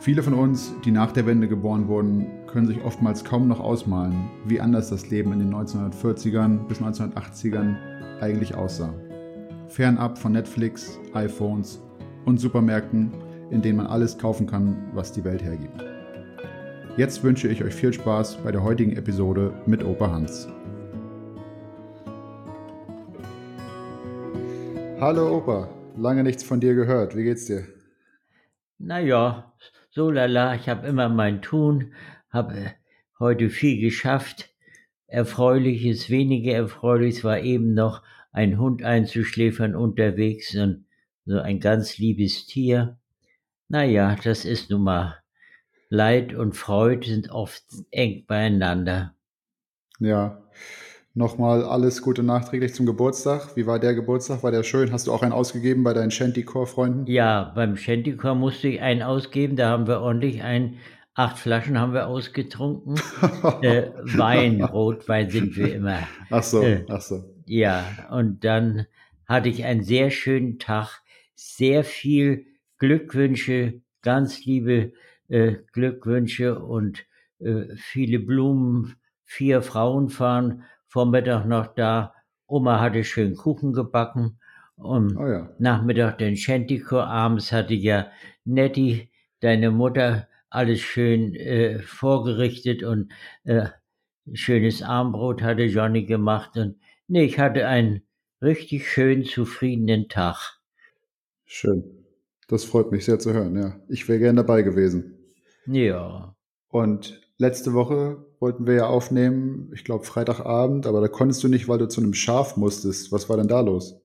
Viele von uns, die nach der Wende geboren wurden, können sich oftmals kaum noch ausmalen, wie anders das Leben in den 1940ern bis 1980ern eigentlich aussah. Fernab von Netflix, iPhones und Supermärkten, in denen man alles kaufen kann, was die Welt hergibt. Jetzt wünsche ich euch viel Spaß bei der heutigen Episode mit Opa Hans. Hallo Opa, lange nichts von dir gehört. Wie geht's dir? Naja, so lala, ich habe immer mein Tun, habe äh, heute viel geschafft. Erfreuliches, weniger erfreuliches war eben noch ein Hund einzuschläfern unterwegs und so ein ganz liebes Tier. Naja, das ist nun mal Leid und Freude sind oft eng beieinander. Ja, Nochmal alles Gute nachträglich zum Geburtstag. Wie war der Geburtstag? War der schön? Hast du auch einen ausgegeben bei deinen Shantycore-Freunden? Ja, beim Shantycore musste ich einen ausgeben. Da haben wir ordentlich ein, acht Flaschen haben wir ausgetrunken. äh, Wein, Rotwein sind wir immer. Ach so, äh, ach so. Ja, und dann hatte ich einen sehr schönen Tag. Sehr viel Glückwünsche, ganz liebe äh, Glückwünsche und äh, viele Blumen. Vier Frauen fahren Vormittag noch da. Oma hatte schön Kuchen gebacken. Und oh ja. Nachmittag den Shantycore. Abends hatte ja Nettie, deine Mutter, alles schön äh, vorgerichtet und äh, schönes Armbrot hatte Johnny gemacht. Und nee, ich hatte einen richtig schön zufriedenen Tag. Schön. Das freut mich sehr zu hören, ja. Ich wäre gern dabei gewesen. Ja. Und letzte Woche wollten wir ja aufnehmen, ich glaube Freitagabend, aber da konntest du nicht, weil du zu einem Schaf musstest. Was war denn da los?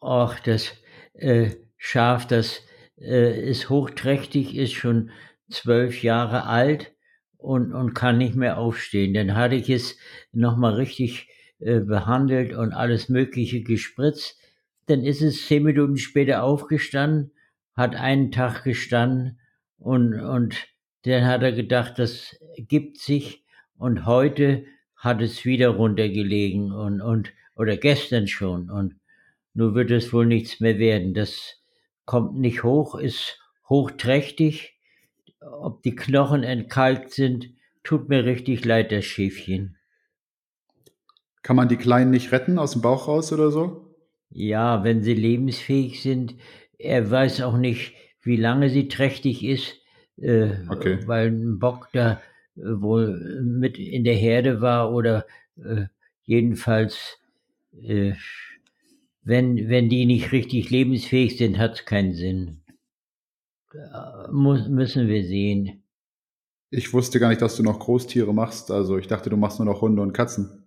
Ach, das äh, Schaf, das äh, ist hochträchtig, ist schon zwölf Jahre alt und, und kann nicht mehr aufstehen. Dann hatte ich es nochmal richtig äh, behandelt und alles Mögliche gespritzt. Dann ist es zehn Minuten später aufgestanden, hat einen Tag gestanden und, und dann hat er gedacht, das gibt sich und heute hat es wieder runtergelegen und, und, oder gestern schon und nun wird es wohl nichts mehr werden. Das kommt nicht hoch, ist hochträchtig. Ob die Knochen entkalkt sind, tut mir richtig leid, das Schäfchen. Kann man die Kleinen nicht retten aus dem Bauch raus oder so? Ja, wenn sie lebensfähig sind. Er weiß auch nicht, wie lange sie trächtig ist äh, okay. weil ein Bock da wohl mit in der Herde war oder äh, jedenfalls, äh, wenn, wenn die nicht richtig lebensfähig sind, hat es keinen Sinn. Muss, müssen wir sehen. Ich wusste gar nicht, dass du noch Großtiere machst. Also ich dachte, du machst nur noch Hunde und Katzen.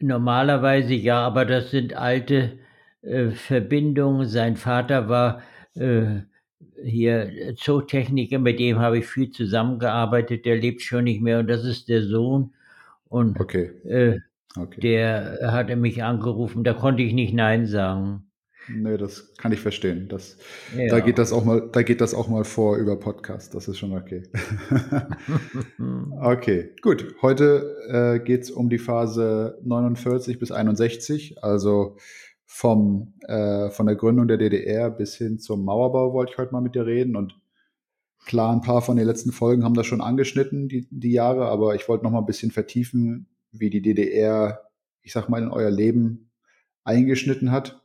Normalerweise ja, aber das sind alte äh, Verbindungen. Sein Vater war äh, hier äh, Zootechniker, mit dem habe ich viel zusammengearbeitet, der lebt schon nicht mehr und das ist der Sohn. Und okay. Äh, okay. der hatte mich angerufen, da konnte ich nicht Nein sagen. Nee, das kann ich verstehen. Das, ja. Da geht das auch mal, da geht das auch mal vor über Podcast. Das ist schon okay. okay, gut. Heute äh, geht es um die Phase 49 bis 61, also vom, äh, von der Gründung der DDR bis hin zum Mauerbau wollte ich heute mal mit dir reden. Und klar, ein paar von den letzten Folgen haben das schon angeschnitten, die, die Jahre, aber ich wollte noch mal ein bisschen vertiefen, wie die DDR, ich sag mal, in euer Leben eingeschnitten hat.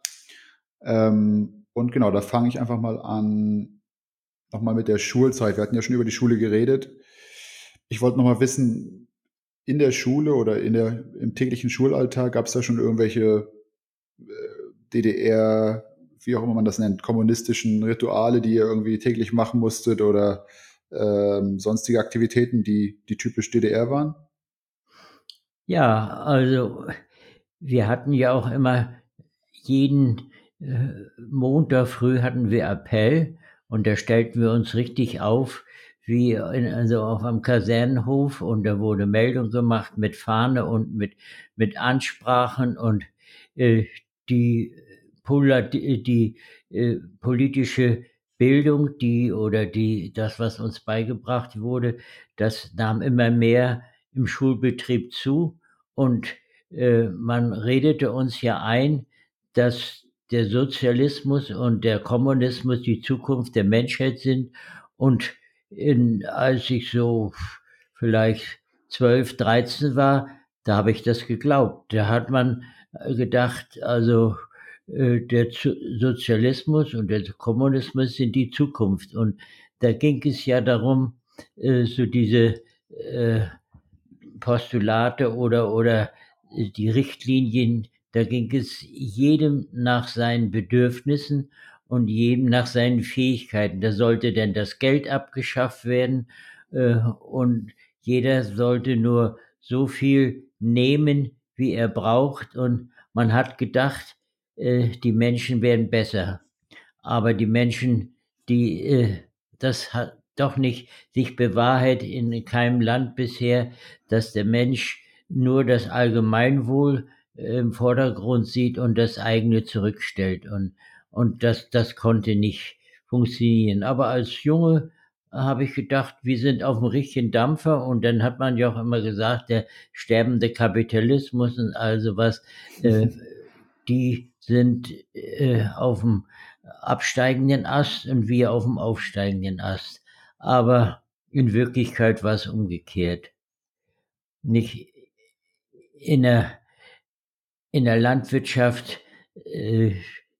Ähm, und genau, da fange ich einfach mal an, nochmal mit der Schulzeit. Wir hatten ja schon über die Schule geredet. Ich wollte nochmal wissen, in der Schule oder in der, im täglichen Schulalltag gab es da schon irgendwelche DDR, wie auch immer man das nennt, kommunistischen Rituale, die ihr irgendwie täglich machen musstet oder ähm, sonstige Aktivitäten, die, die typisch DDR waren? Ja, also wir hatten ja auch immer jeden äh, Montag früh hatten wir Appell Und da stellten wir uns richtig auf, wie in, also auf einem Kasernenhof und da wurde Meldung gemacht mit Fahne und mit, mit Ansprachen und äh, die, die, die äh, politische Bildung, die oder die, das, was uns beigebracht wurde, das nahm immer mehr im Schulbetrieb zu und äh, man redete uns ja ein, dass der Sozialismus und der Kommunismus die Zukunft der Menschheit sind. Und in, als ich so vielleicht 12, 13 war, da habe ich das geglaubt. Da hat man gedacht, also äh, der Sozialismus und der Kommunismus sind die Zukunft. Und da ging es ja darum, äh, so diese äh, Postulate oder, oder die Richtlinien, da ging es jedem nach seinen Bedürfnissen und jedem nach seinen Fähigkeiten. Da sollte denn das Geld abgeschafft werden und jeder sollte nur so viel nehmen, wie er braucht. Und man hat gedacht, äh, die Menschen werden besser. Aber die Menschen, die äh, das hat doch nicht sich bewahrheitet in keinem Land bisher, dass der Mensch nur das Allgemeinwohl äh, im Vordergrund sieht und das eigene zurückstellt. Und, und das, das konnte nicht funktionieren. Aber als Junge habe ich gedacht, wir sind auf dem richtigen Dampfer und dann hat man ja auch immer gesagt, der sterbende Kapitalismus und also was, äh, die sind äh, auf dem absteigenden Ast und wir auf dem aufsteigenden Ast. Aber in Wirklichkeit war es umgekehrt. Nicht in der, in der Landwirtschaft, äh,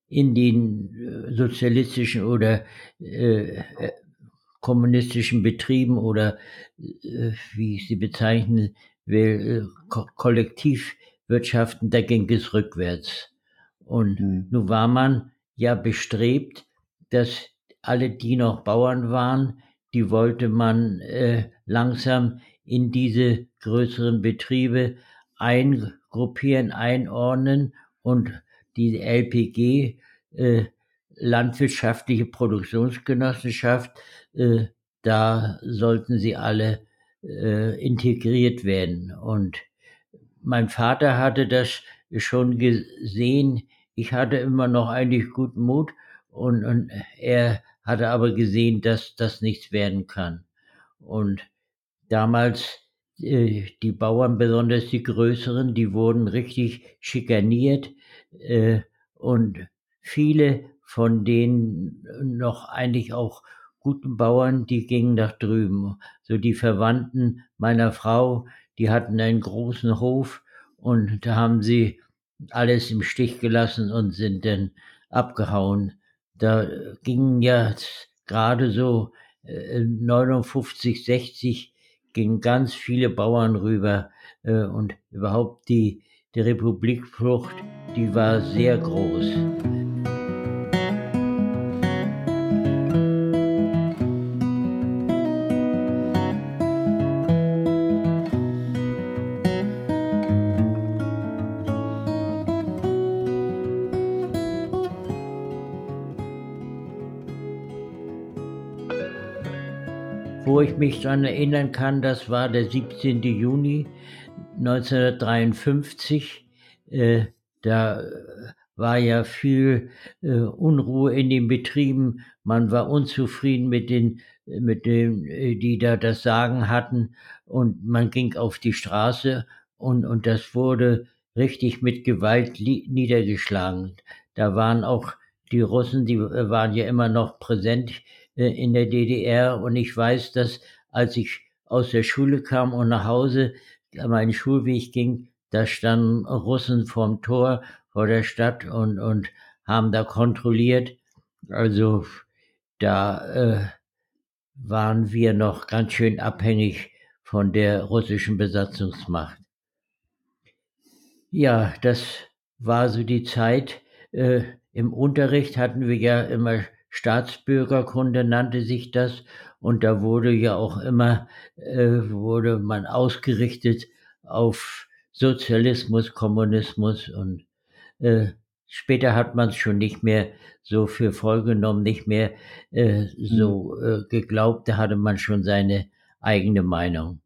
in den äh, sozialistischen oder äh, äh, kommunistischen Betrieben oder äh, wie ich sie bezeichnen will, äh, Ko Kollektivwirtschaften, da ging es rückwärts. Und mhm. nun war man ja bestrebt, dass alle, die noch Bauern waren, die wollte man äh, langsam in diese größeren Betriebe eingruppieren, einordnen und die LPG, äh, Landwirtschaftliche Produktionsgenossenschaft, äh, da sollten sie alle äh, integriert werden. Und mein Vater hatte das schon gesehen. Ich hatte immer noch eigentlich guten Mut und, und er hatte aber gesehen, dass das nichts werden kann. Und damals äh, die Bauern, besonders die größeren, die wurden richtig schikaniert äh, und viele von den noch eigentlich auch guten Bauern, die gingen nach drüben. So die Verwandten meiner Frau, die hatten einen großen Hof und da haben sie alles im Stich gelassen und sind dann abgehauen. Da gingen ja gerade so äh, 59, 60 gingen ganz viele Bauern rüber äh, und überhaupt die, die Republikflucht, die war sehr groß. Wo ich mich daran erinnern kann, das war der 17. Juni 1953. Äh, da war ja viel äh, Unruhe in den Betrieben. Man war unzufrieden mit den, mit den, äh, die da das Sagen hatten. Und man ging auf die Straße und, und das wurde richtig mit Gewalt niedergeschlagen. Da waren auch die Russen, die waren ja immer noch präsent äh, in der DDR und ich weiß, dass als ich aus der Schule kam und nach Hause meinen Schulweg ging, da standen Russen vorm Tor vor der Stadt und, und haben da kontrolliert. Also da äh, waren wir noch ganz schön abhängig von der russischen Besatzungsmacht. Ja, das war so die Zeit. Äh, Im Unterricht hatten wir ja immer Staatsbürgerkunde nannte sich das und da wurde ja auch immer, äh, wurde man ausgerichtet auf Sozialismus, Kommunismus und äh, später hat man es schon nicht mehr so für voll genommen, nicht mehr äh, so mhm. äh, geglaubt, da hatte man schon seine eigene Meinung.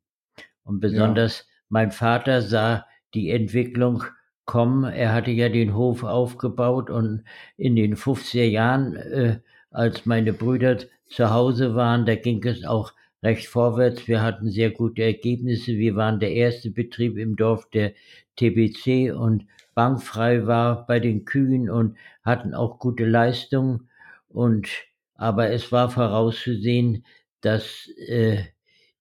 Und besonders ja. mein Vater sah die Entwicklung kommen. Er hatte ja den Hof aufgebaut und in den 50er Jahren, äh, als meine Brüder zu Hause waren, da ging es auch recht vorwärts. Wir hatten sehr gute Ergebnisse. Wir waren der erste Betrieb im Dorf, der TBC und bankfrei war bei den Kühen und hatten auch gute Leistungen. Und aber es war vorauszusehen, dass äh,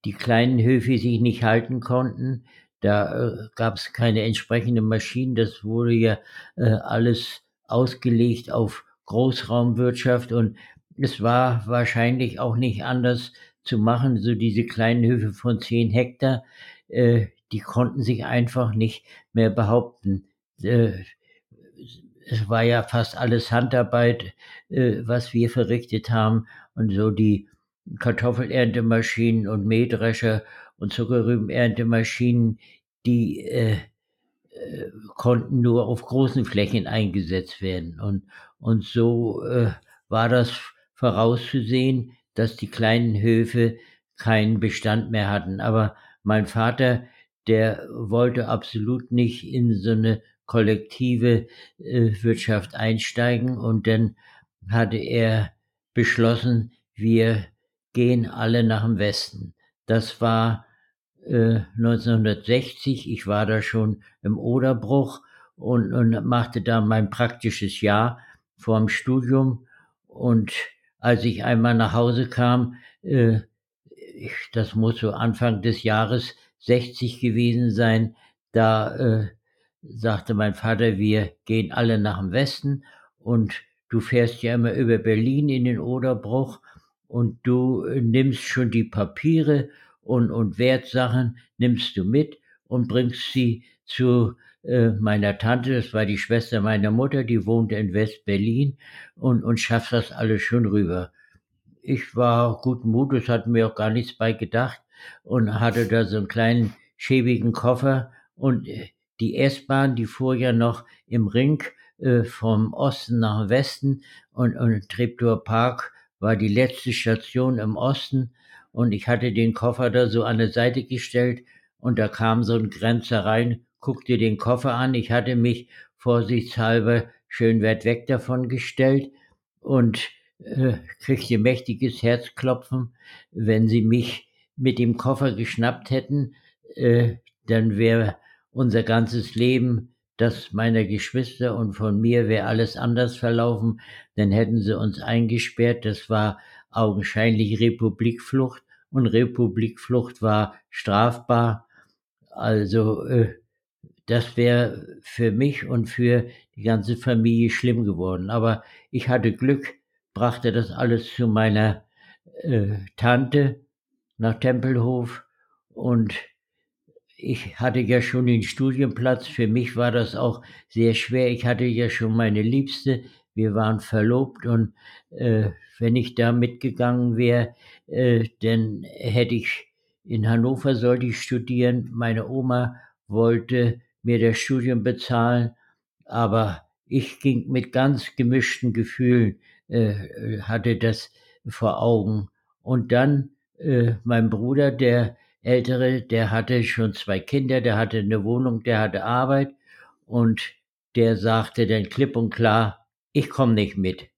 die kleinen Höfe sich nicht halten konnten. Da äh, gab es keine entsprechenden Maschinen. Das wurde ja äh, alles ausgelegt auf Großraumwirtschaft und es war wahrscheinlich auch nicht anders zu machen. So diese kleinen Höfe von zehn Hektar, äh, die konnten sich einfach nicht mehr behaupten. Äh, es war ja fast alles Handarbeit, äh, was wir verrichtet haben und so die Kartoffelerntemaschinen und Mähdrescher und Zuckerrübenerntemaschinen, die äh, konnten nur auf großen Flächen eingesetzt werden. Und, und so äh, war das vorauszusehen, dass die kleinen Höfe keinen Bestand mehr hatten. Aber mein Vater, der wollte absolut nicht in so eine kollektive äh, Wirtschaft einsteigen und dann hatte er beschlossen, wir gehen alle nach dem Westen. Das war äh, 1960, ich war da schon im Oderbruch und, und machte da mein praktisches Jahr vor dem Studium. Und als ich einmal nach Hause kam, äh, ich, das muss so Anfang des Jahres 60 gewesen sein, da äh, sagte mein Vater, wir gehen alle nach dem Westen und du fährst ja immer über Berlin in den Oderbruch und du äh, nimmst schon die Papiere und, und Wertsachen, nimmst du mit und bringst sie zu äh, meiner Tante, das war die Schwester meiner Mutter, die wohnte in West-Berlin und, und schafft das alles schon rüber. Ich war guten Mutes, hatte mir auch gar nichts bei gedacht und hatte da so einen kleinen schäbigen Koffer und äh, die S-Bahn, die fuhr ja noch im Ring äh, vom Osten nach Westen und, und Treptower Park war die letzte Station im Osten und ich hatte den Koffer da so an der Seite gestellt und da kam so ein Grenzer rein guckte den Koffer an. Ich hatte mich vorsichtshalber schön weit weg davon gestellt und äh, kriegte mächtiges Herzklopfen. Wenn sie mich mit dem Koffer geschnappt hätten, äh, dann wäre unser ganzes Leben, das meiner Geschwister und von mir wäre alles anders verlaufen. Dann hätten sie uns eingesperrt. Das war augenscheinlich Republikflucht und Republikflucht war strafbar. Also äh, das wäre für mich und für die ganze Familie schlimm geworden. Aber ich hatte Glück, brachte das alles zu meiner äh, Tante nach Tempelhof und ich hatte ja schon den Studienplatz. Für mich war das auch sehr schwer. Ich hatte ja schon meine Liebste. Wir waren verlobt und äh, wenn ich da mitgegangen wäre, äh, dann hätte ich in Hannover sollte ich studieren. Meine Oma wollte mir das Studium bezahlen, aber ich ging mit ganz gemischten Gefühlen, äh, hatte das vor Augen. Und dann äh, mein Bruder, der Ältere, der hatte schon zwei Kinder, der hatte eine Wohnung, der hatte Arbeit und der sagte dann klipp und klar, ich komme nicht mit.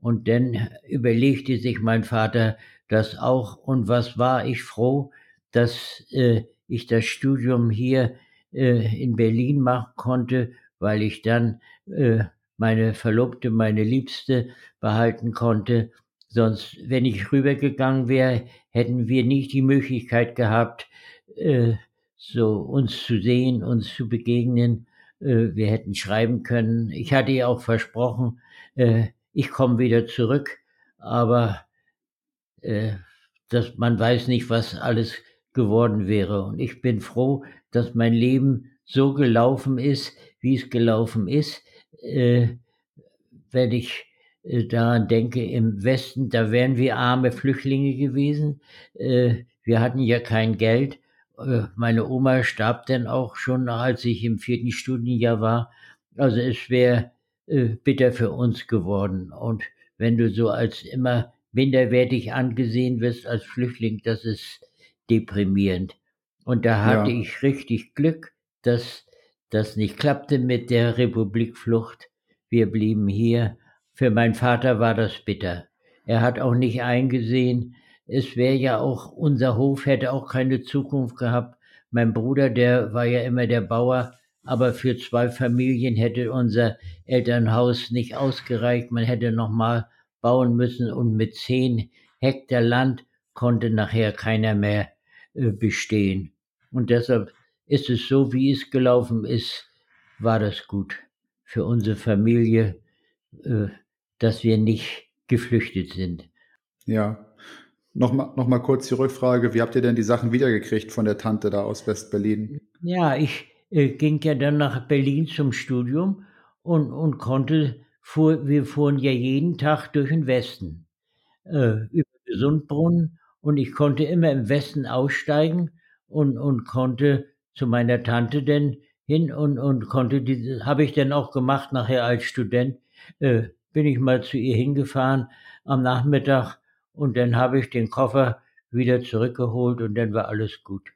Und dann überlegte sich mein Vater das auch und was war ich froh, dass äh, ich das Studium hier äh, in Berlin machen konnte, weil ich dann äh, meine Verlobte, meine Liebste behalten konnte. Sonst, wenn ich rübergegangen wäre, hätten wir nicht die Möglichkeit gehabt, äh, so uns zu sehen, uns zu begegnen. Äh, wir hätten schreiben können. Ich hatte ihr auch versprochen, äh, ich komme wieder zurück, aber äh, das, man weiß nicht, was alles geworden wäre. Und ich bin froh, dass mein Leben so gelaufen ist, wie es gelaufen ist. Äh, wenn ich äh, daran denke, im Westen, da wären wir arme Flüchtlinge gewesen. Äh, wir hatten ja kein Geld. Äh, meine Oma starb dann auch schon, als ich im vierten Studienjahr war. Also es wäre äh, bitter für uns geworden. Und wenn du so als immer minderwertig angesehen wirst als Flüchtling, das ist deprimierend. Und da hatte ja. ich richtig Glück, dass das nicht klappte mit der Republikflucht. Wir blieben hier. Für meinen Vater war das bitter. Er hat auch nicht eingesehen, es wäre ja auch, unser Hof hätte auch keine Zukunft gehabt. Mein Bruder, der war ja immer der Bauer, aber für zwei Familien hätte unser Elternhaus nicht ausgereicht. Man hätte nochmal bauen müssen und mit zehn Hektar Land konnte nachher keiner mehr äh, bestehen. Und deshalb ist es so, wie es gelaufen ist, war das gut für unsere Familie, äh, dass wir nicht geflüchtet sind. Ja. Nochmal noch mal kurz die Rückfrage, wie habt ihr denn die Sachen wiedergekriegt von der Tante da aus West-Berlin? Ja, ich äh, ging ja dann nach Berlin zum Studium und, und konnte, fuhr, wir fuhren ja jeden Tag durch den Westen, äh, über Gesundbrunnen und ich konnte immer im Westen aussteigen und, und konnte zu meiner Tante denn hin und, und konnte habe ich dann auch gemacht nachher als Student, äh, bin ich mal zu ihr hingefahren am Nachmittag und dann habe ich den Koffer wieder zurückgeholt und dann war alles gut.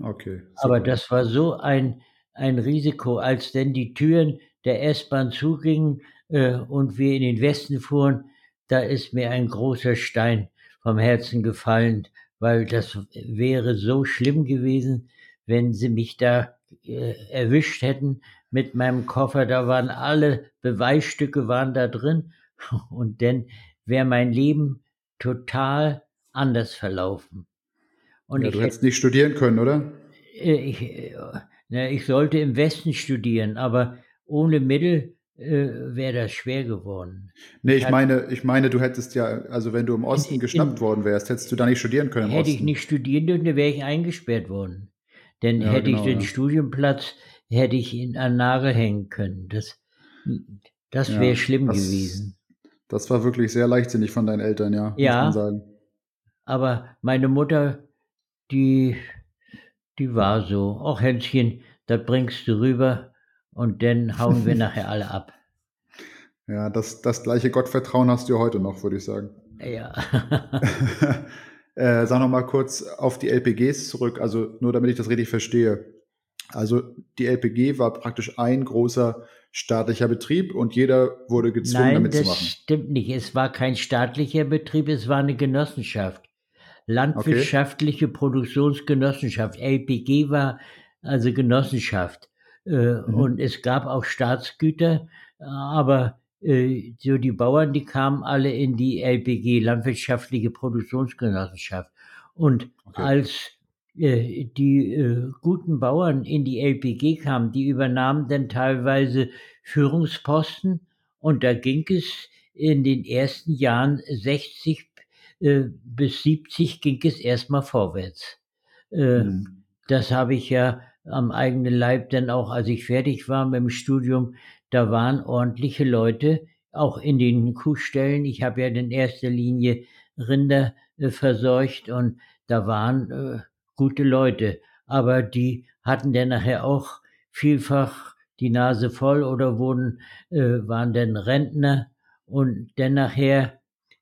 Okay. Super. Aber das war so ein, ein Risiko, als denn die Türen der S-Bahn zugingen äh, und wir in den Westen fuhren, da ist mir ein großer Stein vom Herzen gefallen, weil das wäre so schlimm gewesen, wenn sie mich da äh, erwischt hätten mit meinem Koffer. Da waren alle Beweisstücke waren da drin und dann wäre mein Leben total anders verlaufen. Und ja, du hättest nicht studieren können, oder? Äh, ich, äh, na, ich sollte im Westen studieren, aber ohne Mittel äh, wäre das schwer geworden. Nee, ich, ich meine, ich meine, du hättest ja, also wenn du im Osten in, geschnappt in, worden wärst, hättest du da nicht studieren können. Hätte ich nicht studieren dürfen, dann wäre ich eingesperrt worden. Denn ja, hätte genau, ich den ja. Studienplatz, hätte ich ihn an Nagel hängen können. Das, das wäre ja, schlimm das, gewesen. Das war wirklich sehr leichtsinnig von deinen Eltern, ja. Ja. Aber meine Mutter, die, die war so. Auch Hänschen, da bringst du rüber und dann hauen wir nachher alle ab. Ja, das, das gleiche Gottvertrauen hast du heute noch, würde ich sagen. Ja. äh, sag noch mal kurz auf die LPGs zurück, also nur damit ich das richtig verstehe. Also die LPG war praktisch ein großer staatlicher Betrieb und jeder wurde gezwungen, Nein, damit zu machen. Das stimmt nicht. Es war kein staatlicher Betrieb, es war eine Genossenschaft. Landwirtschaftliche okay. Produktionsgenossenschaft. LPG war also Genossenschaft. Äh, mhm. Und es gab auch Staatsgüter, aber äh, so die Bauern, die kamen alle in die LPG, Landwirtschaftliche Produktionsgenossenschaft. Und okay. als die äh, guten Bauern in die LPG kamen, die übernahmen dann teilweise Führungsposten und da ging es in den ersten Jahren 60 äh, bis 70 ging es erstmal vorwärts. Äh, mhm. Das habe ich ja am eigenen Leib dann auch, als ich fertig war mit dem Studium, da waren ordentliche Leute, auch in den Kuhstellen. Ich habe ja in erster Linie Rinder äh, versorgt und da waren äh, gute Leute, aber die hatten dann nachher auch vielfach die Nase voll oder wurden, äh, waren dann Rentner und dann nachher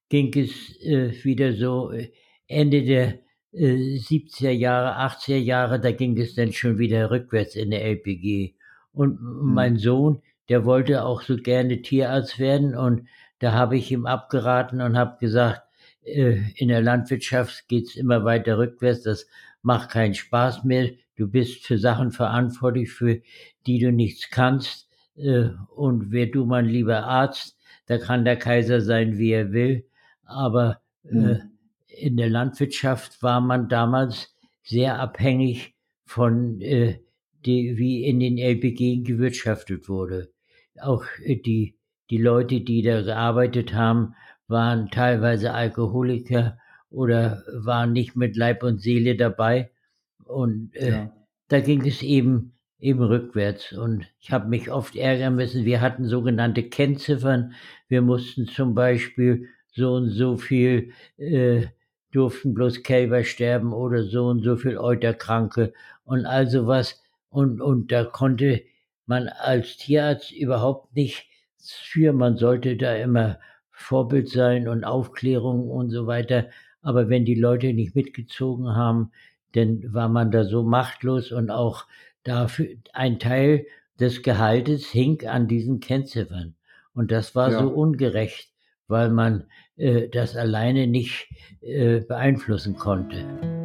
ging es äh, wieder so äh, Ende der äh, 70er Jahre, 80er Jahre, da ging es dann schon wieder rückwärts in der LPG. Und mhm. mein Sohn, der wollte auch so gerne Tierarzt werden und da habe ich ihm abgeraten und habe gesagt, äh, in der Landwirtschaft geht's immer weiter rückwärts, das macht keinen Spaß mehr, du bist für Sachen verantwortlich, für die du nichts kannst äh, und wer du mein lieber Arzt, da kann der Kaiser sein, wie er will, aber mhm. in der Landwirtschaft war man damals sehr abhängig von äh, die, wie in den LPG gewirtschaftet wurde. Auch die, die Leute, die da gearbeitet haben, waren teilweise Alkoholiker oder waren nicht mit Leib und Seele dabei. Und äh, ja. da ging es eben eben rückwärts. Und ich habe mich oft ärgern müssen. Wir hatten sogenannte Kennziffern. Wir mussten zum Beispiel so und so viel äh, durften bloß Kälber sterben oder so und so viel Euterkranke und also was. Und, und da konnte man als Tierarzt überhaupt nicht für, man sollte da immer Vorbild sein und Aufklärung und so weiter. Aber wenn die Leute nicht mitgezogen haben, dann war man da so machtlos und auch dafür ein Teil des Gehaltes hing an diesen Kennziffern. Und das war ja. so ungerecht, weil man äh, das alleine nicht äh, beeinflussen konnte.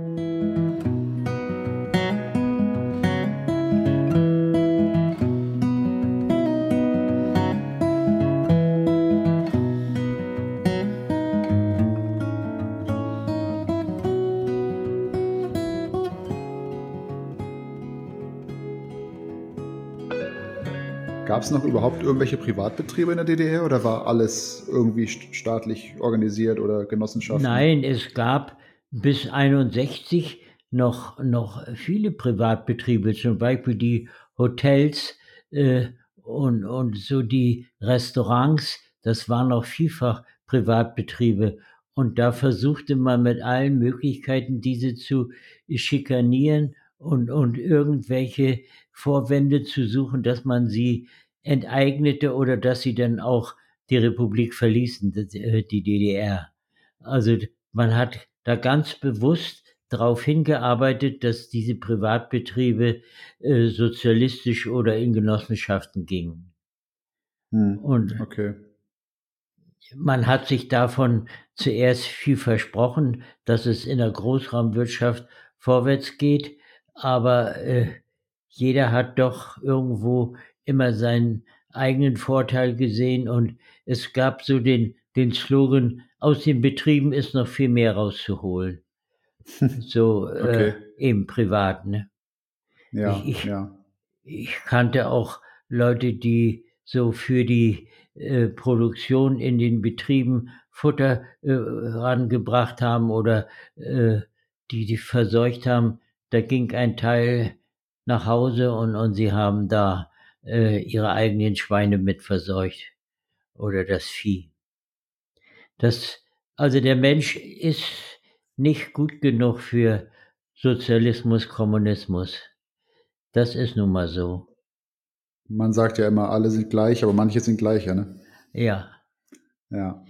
Gab es noch überhaupt irgendwelche Privatbetriebe in der DDR oder war alles irgendwie staatlich organisiert oder Genossenschaften? Nein, es gab bis 1961 noch, noch viele Privatbetriebe, zum Beispiel die Hotels äh, und, und so die Restaurants, das waren auch vielfach Privatbetriebe. Und da versuchte man mit allen Möglichkeiten, diese zu schikanieren und, und irgendwelche Vorwände zu suchen, dass man sie enteignete oder dass sie dann auch die Republik verließen, äh, die DDR. Also man hat da ganz bewusst darauf hingearbeitet, dass diese Privatbetriebe äh, sozialistisch oder in Genossenschaften gingen. Hm, Und okay. man hat sich davon zuerst viel versprochen, dass es in der Großraumwirtschaft vorwärts geht, aber äh, jeder hat doch irgendwo immer seinen eigenen Vorteil gesehen und es gab so den, den Slogan, aus den Betrieben ist noch viel mehr rauszuholen. so äh, okay. äh, im Privaten. Ne? Ja, ich, ich, ja. Ich kannte auch Leute, die so für die äh, Produktion in den Betrieben Futter äh, rangebracht haben oder äh, die die verseucht haben. Da ging ein Teil nach Hause und, und sie haben da äh, ihre eigenen Schweine mit verseucht oder das Vieh. Das, also der Mensch ist nicht gut genug für Sozialismus, Kommunismus. Das ist nun mal so. Man sagt ja immer, alle sind gleich, aber manche sind gleicher, ne? Ja. Ja.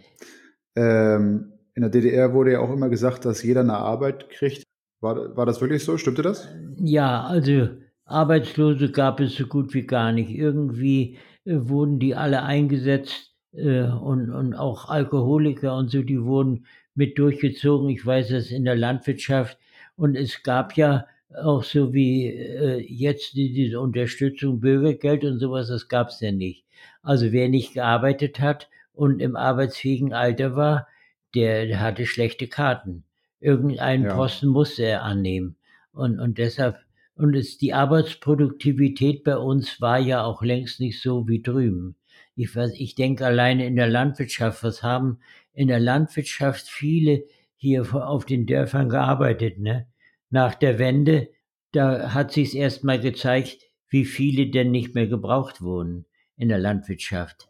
Ähm, in der DDR wurde ja auch immer gesagt, dass jeder eine Arbeit kriegt. War, war das wirklich so? Stimmte das? Ja, also Arbeitslose gab es so gut wie gar nicht. Irgendwie äh, wurden die alle eingesetzt äh, und, und auch Alkoholiker und so, die wurden mit durchgezogen. Ich weiß das in der Landwirtschaft. Und es gab ja auch so wie äh, jetzt die, diese Unterstützung, Bürgergeld und sowas, das gab es ja nicht. Also wer nicht gearbeitet hat und im arbeitsfähigen Alter war, der hatte schlechte Karten. Irgendeinen ja. Posten musste er annehmen. Und, und deshalb und es, die Arbeitsproduktivität bei uns war ja auch längst nicht so wie drüben. Ich, ich denke alleine in der Landwirtschaft, was haben in der Landwirtschaft viele hier auf den Dörfern gearbeitet, ne? Nach der Wende, da hat sich erst mal gezeigt, wie viele denn nicht mehr gebraucht wurden in der Landwirtschaft.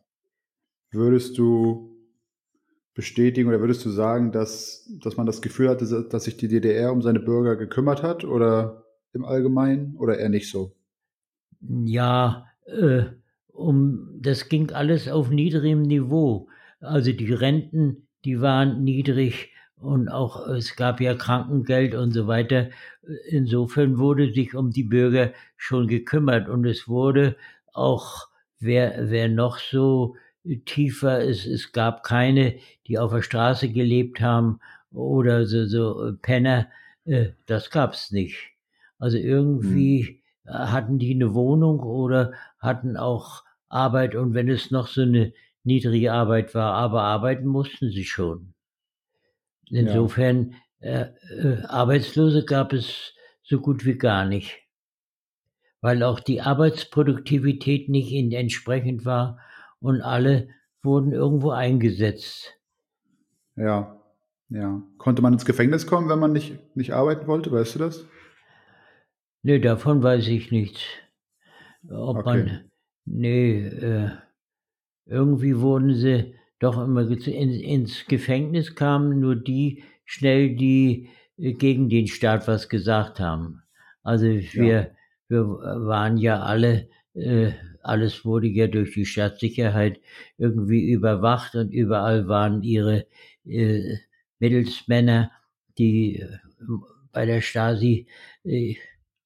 Würdest du bestätigen oder würdest du sagen, dass, dass man das Gefühl hatte, dass sich die DDR um seine Bürger gekümmert hat oder im Allgemeinen oder eher nicht so? Ja, äh, um, das ging alles auf niedrigem Niveau. Also die Renten, die waren niedrig und auch es gab ja Krankengeld und so weiter. Insofern wurde sich um die Bürger schon gekümmert und es wurde auch, wer, wer noch so tiefer ist, es gab keine, die auf der Straße gelebt haben oder so, so Penner, äh, das gab's nicht. Also irgendwie mhm. hatten die eine Wohnung oder hatten auch Arbeit und wenn es noch so eine niedrige Arbeit war, aber arbeiten mussten sie schon. Insofern ja. äh, äh, Arbeitslose gab es so gut wie gar nicht, weil auch die Arbeitsproduktivität nicht entsprechend war und alle wurden irgendwo eingesetzt. Ja, ja. Konnte man ins Gefängnis kommen, wenn man nicht, nicht arbeiten wollte, weißt du das? Nee, davon weiß ich nichts. Ob okay. man, nee, äh, irgendwie wurden sie doch immer in, ins Gefängnis kamen nur die schnell, die äh, gegen den Staat was gesagt haben. Also wir, ja. wir waren ja alle äh, alles wurde ja durch die Staatssicherheit irgendwie überwacht und überall waren ihre äh, Mittelsmänner, die äh, bei der Stasi äh,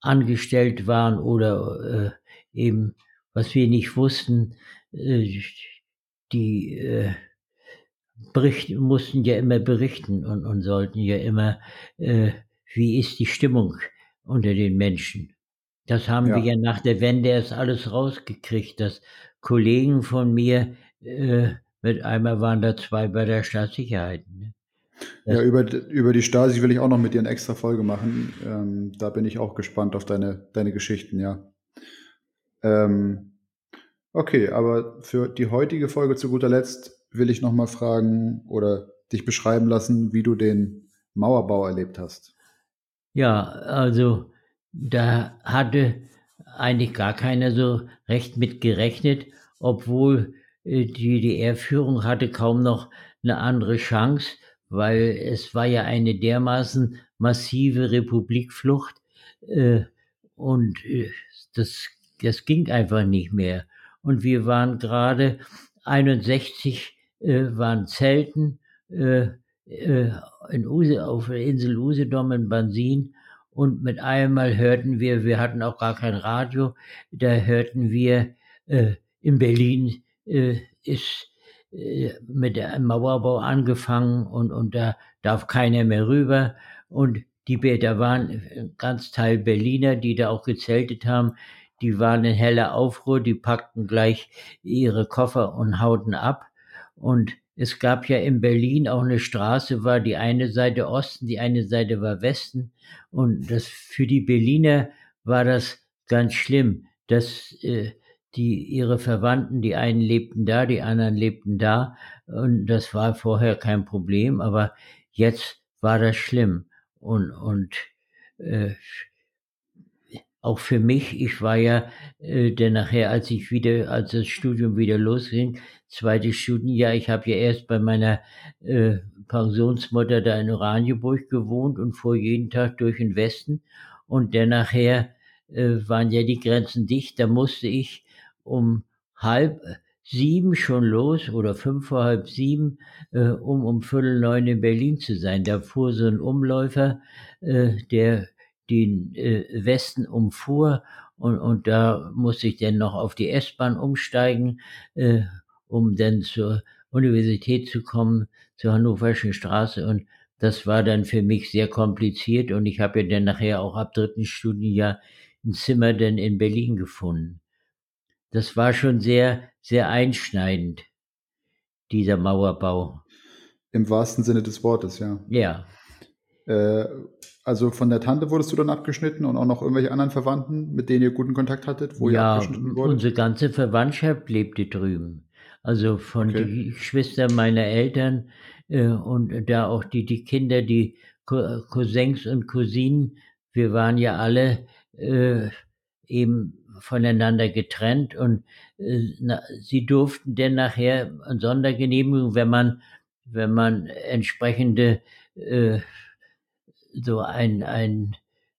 angestellt waren oder äh, eben, was wir nicht wussten, äh, die äh, berichten, mussten ja immer berichten und, und sollten ja immer, wie ist die Stimmung unter den Menschen. Das haben ja. wir ja nach der Wende erst alles rausgekriegt, dass Kollegen von mir, äh, mit einmal waren da zwei bei der Staatssicherheit. Ne? Ja, über, über die Stasi will ich auch noch mit dir eine extra Folge machen. Ähm, da bin ich auch gespannt auf deine, deine Geschichten, ja. Ähm, okay, aber für die heutige Folge zu guter Letzt will ich nochmal fragen oder dich beschreiben lassen, wie du den Mauerbau erlebt hast. Ja, also da hatte eigentlich gar keiner so recht mit gerechnet, obwohl äh, die DDR-Führung hatte kaum noch eine andere Chance, weil es war ja eine dermaßen massive Republikflucht äh, und äh, das, das ging einfach nicht mehr. Und wir waren gerade 61 äh, waren Zelten äh, äh, in Use, auf der Insel Usedom in Bansin und mit einmal hörten wir, wir hatten auch gar kein Radio, da hörten wir, äh, in Berlin äh, ist äh, mit dem Mauerbau angefangen und, und da darf keiner mehr rüber. Und die, da waren ganz Teil Berliner, die da auch gezeltet haben, die waren in heller Aufruhr, die packten gleich ihre Koffer und hauten ab. Und es gab ja in Berlin auch eine Straße, war die eine Seite Osten, die eine Seite war Westen. Und das für die Berliner war das ganz schlimm, dass äh, die ihre Verwandten, die einen lebten da, die anderen lebten da. Und das war vorher kein Problem, aber jetzt war das schlimm. Und, und äh, auch für mich, ich war ja äh, denn nachher, als ich wieder, als das Studium wieder losging, zweites Studienjahr, ich habe ja erst bei meiner äh, Pensionsmutter da in Oranienburg gewohnt und fuhr jeden Tag durch den Westen. Und dann nachher äh, waren ja die Grenzen dicht, da musste ich um halb sieben schon los oder fünf vor halb sieben, äh, um um Viertel neun in Berlin zu sein. Da fuhr so ein Umläufer, äh, der den äh, Westen umfuhr und, und da musste ich dann noch auf die S-Bahn umsteigen, äh, um dann zur Universität zu kommen, zur Hannoverschen Straße und das war dann für mich sehr kompliziert und ich habe ja dann nachher auch ab dritten Studienjahr ein Zimmer dann in Berlin gefunden das war schon sehr, sehr einschneidend, dieser Mauerbau. Im wahrsten Sinne des Wortes, ja. Ja. Äh, also von der Tante wurdest du dann abgeschnitten und auch noch irgendwelche anderen Verwandten, mit denen ihr guten Kontakt hattet, wo ja, ihr abgeschnitten wurde? unsere ganze Verwandtschaft lebte drüben. Also von okay. die Geschwistern meiner Eltern äh, und da auch die, die Kinder, die Cousins und Cousinen, wir waren ja alle äh, eben voneinander getrennt und äh, na, sie durften denn nachher eine Sondergenehmigung, wenn man, wenn man entsprechende äh, so ein, ein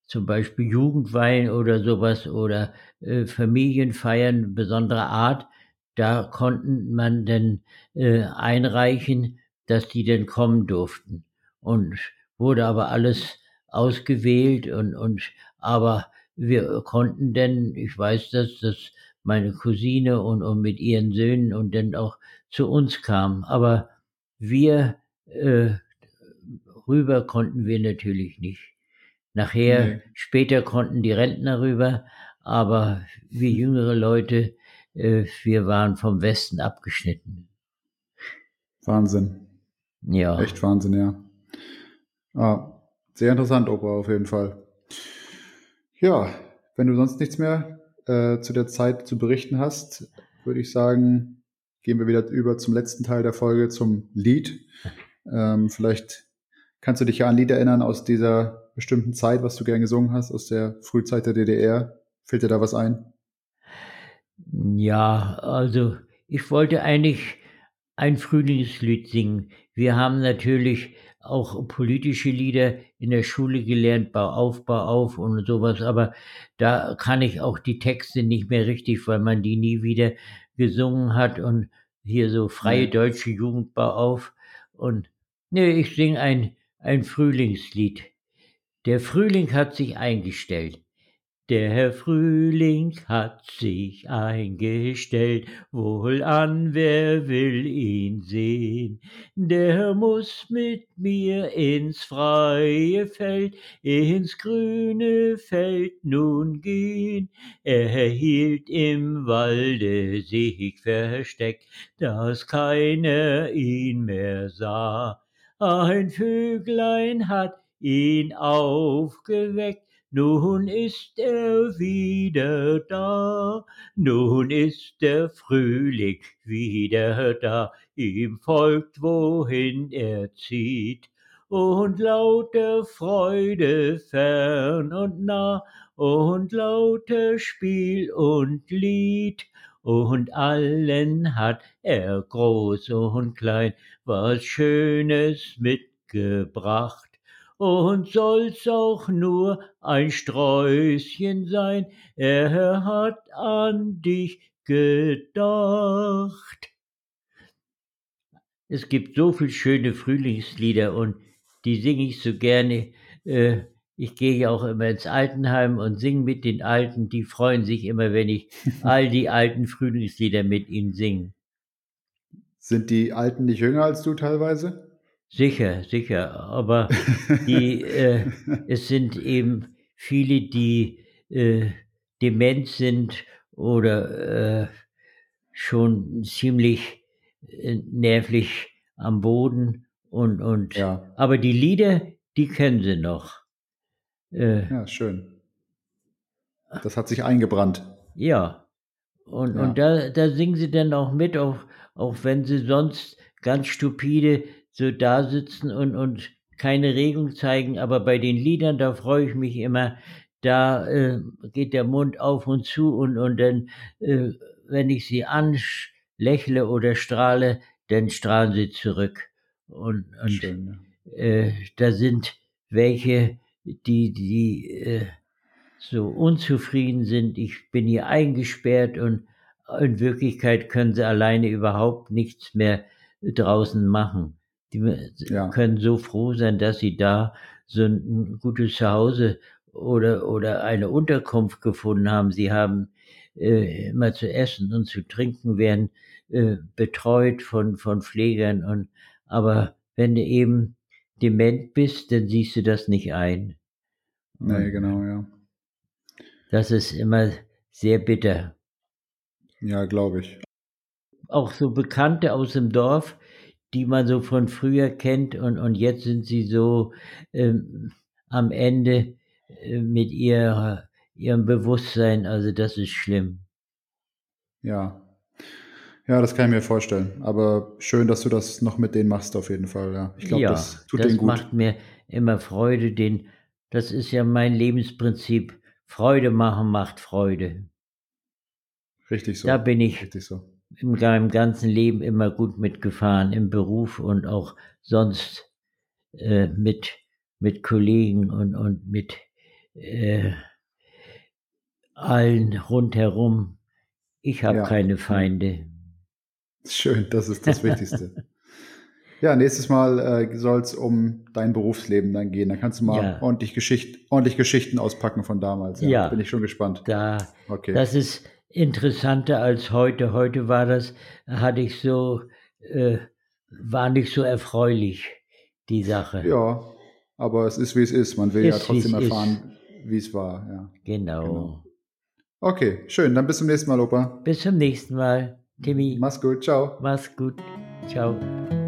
zum Beispiel Jugendwein oder sowas oder äh, Familienfeiern besonderer Art, da konnten man dann äh, einreichen, dass die denn kommen durften. Und wurde aber alles ausgewählt und, und aber wir konnten denn, ich weiß das, dass meine Cousine und, und mit ihren Söhnen und dann auch zu uns kam. Aber wir äh, rüber konnten wir natürlich nicht. Nachher, nee. später konnten die Rentner rüber, aber wir jüngere Leute, äh, wir waren vom Westen abgeschnitten. Wahnsinn. Ja. Echt Wahnsinn, ja. Ah, sehr interessant, Opa, auf jeden Fall. Ja, wenn du sonst nichts mehr äh, zu der Zeit zu berichten hast, würde ich sagen, gehen wir wieder über zum letzten Teil der Folge, zum Lied. Ähm, vielleicht kannst du dich ja an Lied erinnern aus dieser bestimmten Zeit, was du gern gesungen hast, aus der Frühzeit der DDR. Fällt dir da was ein? Ja, also ich wollte eigentlich ein Frühlingslied singen. Wir haben natürlich auch politische Lieder in der Schule gelernt, Bau auf, Bau auf und sowas, aber da kann ich auch die Texte nicht mehr richtig, weil man die nie wieder gesungen hat und hier so freie deutsche Jugend Bau auf und nee, ich singe ein, ein Frühlingslied. Der Frühling hat sich eingestellt. Der Frühling hat sich eingestellt, wohlan wer will ihn sehen. Der muss mit mir ins freie Feld, ins grüne Feld nun gehen. Er hielt im Walde sich versteckt, dass keiner ihn mehr sah. Ein Vöglein hat ihn aufgeweckt, nun ist er wieder da, nun ist der Frühling wieder da, ihm folgt, wohin er zieht. Und lauter Freude fern und nah, und lauter Spiel und Lied, und allen hat er groß und klein was Schönes mitgebracht und soll's auch nur ein Sträußchen sein, er hat an dich gedacht. Es gibt so viel schöne Frühlingslieder und die singe ich so gerne. Äh, ich gehe ja auch immer ins Altenheim und singe mit den Alten. Die freuen sich immer, wenn ich all die alten Frühlingslieder mit ihnen singe. Sind die Alten nicht jünger als du teilweise? Sicher, sicher. Aber die, äh, es sind eben viele, die äh, dement sind oder äh, schon ziemlich äh, nervlich am Boden und, und Ja. aber die Lieder, die kennen sie noch. Äh, Ja, schön. Das hat sich eingebrannt. ja. Und, Ja. und da, da singen sie dann auch mit, auch, auch wenn sie sonst ganz stupide so da sitzen und, und keine Regung zeigen. Aber bei den Liedern, da freue ich mich immer, da äh, geht der Mund auf und zu und, und dann, äh, wenn ich sie anlächle oder strahle, dann strahlen sie zurück. Und, und Schön. Ja. äh, da sind welche, die, die äh, so unzufrieden sind. Ich bin hier eingesperrt und in Wirklichkeit können sie alleine überhaupt nichts mehr draußen machen. Die Ja. können so froh sein, dass sie da so ein gutes Zuhause oder, oder eine Unterkunft gefunden haben. Sie haben äh, immer zu essen und zu trinken, werden äh, betreut von, von Pflegern. Und, aber wenn du eben dement bist, dann siehst du das nicht ein. Nee, Und genau, ja. Das ist immer sehr bitter. Ja, glaube ich. Auch so Bekannte aus dem Dorf, die man so von früher kennt und, und jetzt sind sie so ähm, am Ende äh, mit ihrer, ihrem Bewusstsein. Also das ist schlimm. Ja. Ja, das kann ich mir vorstellen. Aber schön, dass du das noch mit denen machst, auf jeden Fall. Ja. Ich glaube, ja, das tut das denen gut. macht mir immer Freude. Den, das ist ja mein Lebensprinzip. Freude machen macht Freude. Richtig so. Da bin ich so. in meinem ganzen Leben immer gut mitgefahren, im Beruf und auch sonst äh, mit, mit Kollegen und, und mit äh, allen rundherum. Ich habe Ja. keine Feinde. Schön, das ist das Wichtigste. ja, nächstes Mal äh, soll es um dein Berufsleben dann gehen. Dann kannst du mal Ja. ordentlich, Geschicht, ordentlich Geschichten auspacken von damals. Ja, Ja. Bin ich schon gespannt. Da, Okay. das ist interessanter als heute. Heute war das, hatte ich so, äh, war nicht so erfreulich, die Sache. ja, aber es ist, wie es ist. Man will ja Ist, wie trotzdem erfahren, wie es war. Ja. Genau. Genau. Okay, schön. Dann bis zum nächsten Mal, Opa. Bis zum nächsten Mal. Timmy, Mach's gut. Ciao. mach's gut. Ciao.